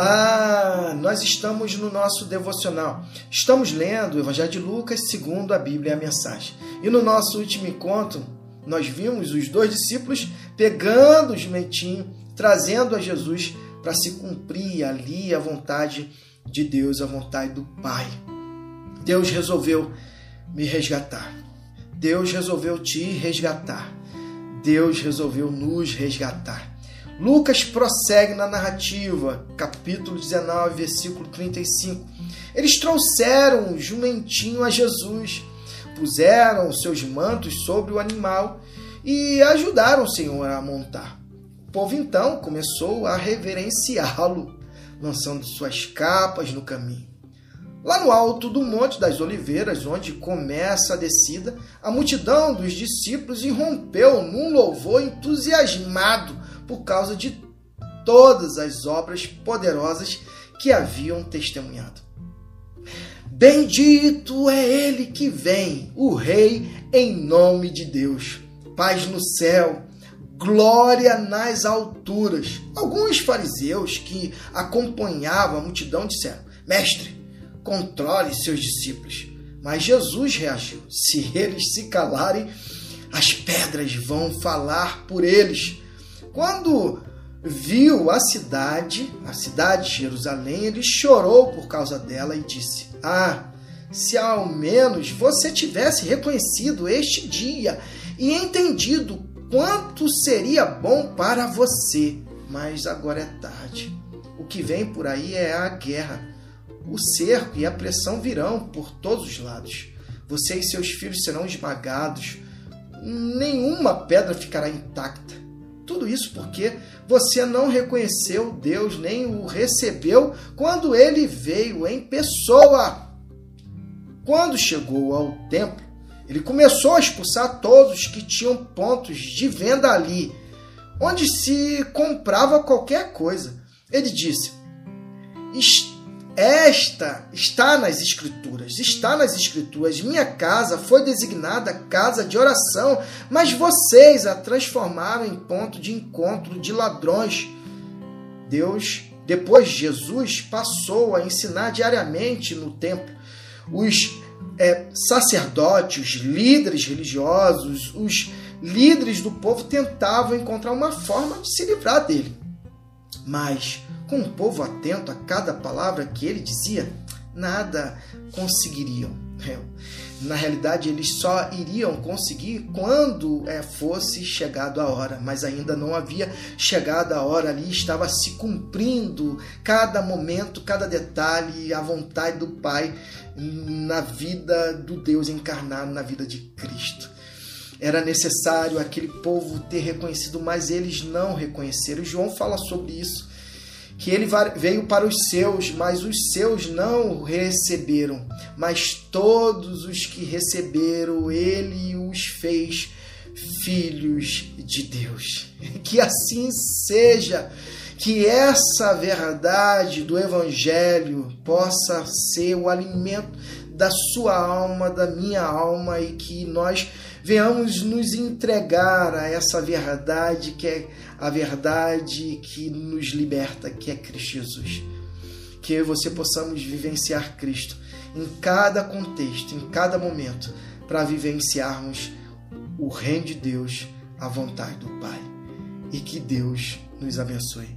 Olá! Nós estamos no nosso devocional. Estamos lendo o Evangelho de Lucas segundo a Bíblia e a mensagem. E no nosso último encontro, nós vimos os dois discípulos pegando o jumentinho, trazendo a Jesus para se cumprir ali a vontade de Deus, a vontade do Pai. Deus resolveu me resgatar. Deus resolveu te resgatar. Deus resolveu nos resgatar. Lucas prossegue na narrativa, capítulo 19, versículo 35. Eles trouxeram o jumentinho a Jesus, puseram seus mantos sobre o animal e ajudaram o Senhor a montar. O povo então começou a reverenciá-lo, lançando suas capas no caminho. Lá no alto do Monte das Oliveiras, onde começa a descida, a multidão dos discípulos irrompeu num louvor entusiasmado por causa de todas as obras poderosas que haviam testemunhado. Bendito é ele que vem, o Rei, em nome de Deus. Paz no céu, glória nas alturas. Alguns fariseus que acompanhavam a multidão disseram: Mestre, controle seus discípulos. Mas Jesus reagiu: Se eles se calarem, as pedras vão falar por eles. Quando viu a cidade, a cidade de Jerusalém, ele chorou por causa dela e disse: Ah, se ao menos você tivesse reconhecido este dia e entendido quanto seria bom para você. Mas agora é tarde. O que vem por aí é a guerra. O cerco e a pressão virão por todos os lados. Você e seus filhos serão esmagados. Nenhuma pedra ficará intacta. Tudo isso porque você não reconheceu Deus nem o recebeu quando ele veio em pessoa. Quando chegou ao templo, ele começou a expulsar todos que tinham pontos de venda ali, onde se comprava qualquer coisa. Ele disse: esta está nas Escrituras, está nas Escrituras. Minha casa foi designada casa de oração, mas vocês a transformaram em ponto de encontro de ladrões. Deus, depois Jesus, passou a ensinar diariamente no templo. Os é, sacerdotes, os líderes religiosos, os líderes do povo tentavam encontrar uma forma de se livrar dele. Mas com o povo atento a cada palavra que ele dizia, nada conseguiriam. É, na realidade, eles só iriam conseguir quando é, fosse chegado a hora, mas ainda não havia chegado a hora ali, estava se cumprindo cada momento, cada detalhe, a vontade do Pai na vida do Deus encarnado, na vida de Cristo. Era necessário aquele povo ter reconhecido, mas eles não reconheceram. João fala sobre isso que ele veio para os seus, mas os seus não o receberam. Mas todos os que receberam, ele os fez filhos de Deus. Que assim seja, que essa verdade do Evangelho possa ser o alimento da sua alma, da minha alma e que nós venhamos nos entregar a essa verdade que é a verdade que nos liberta, que é Cristo Jesus. Que eu e você possamos vivenciar Cristo em cada contexto, em cada momento, para vivenciarmos o reino de Deus, a vontade do Pai. E que Deus nos abençoe.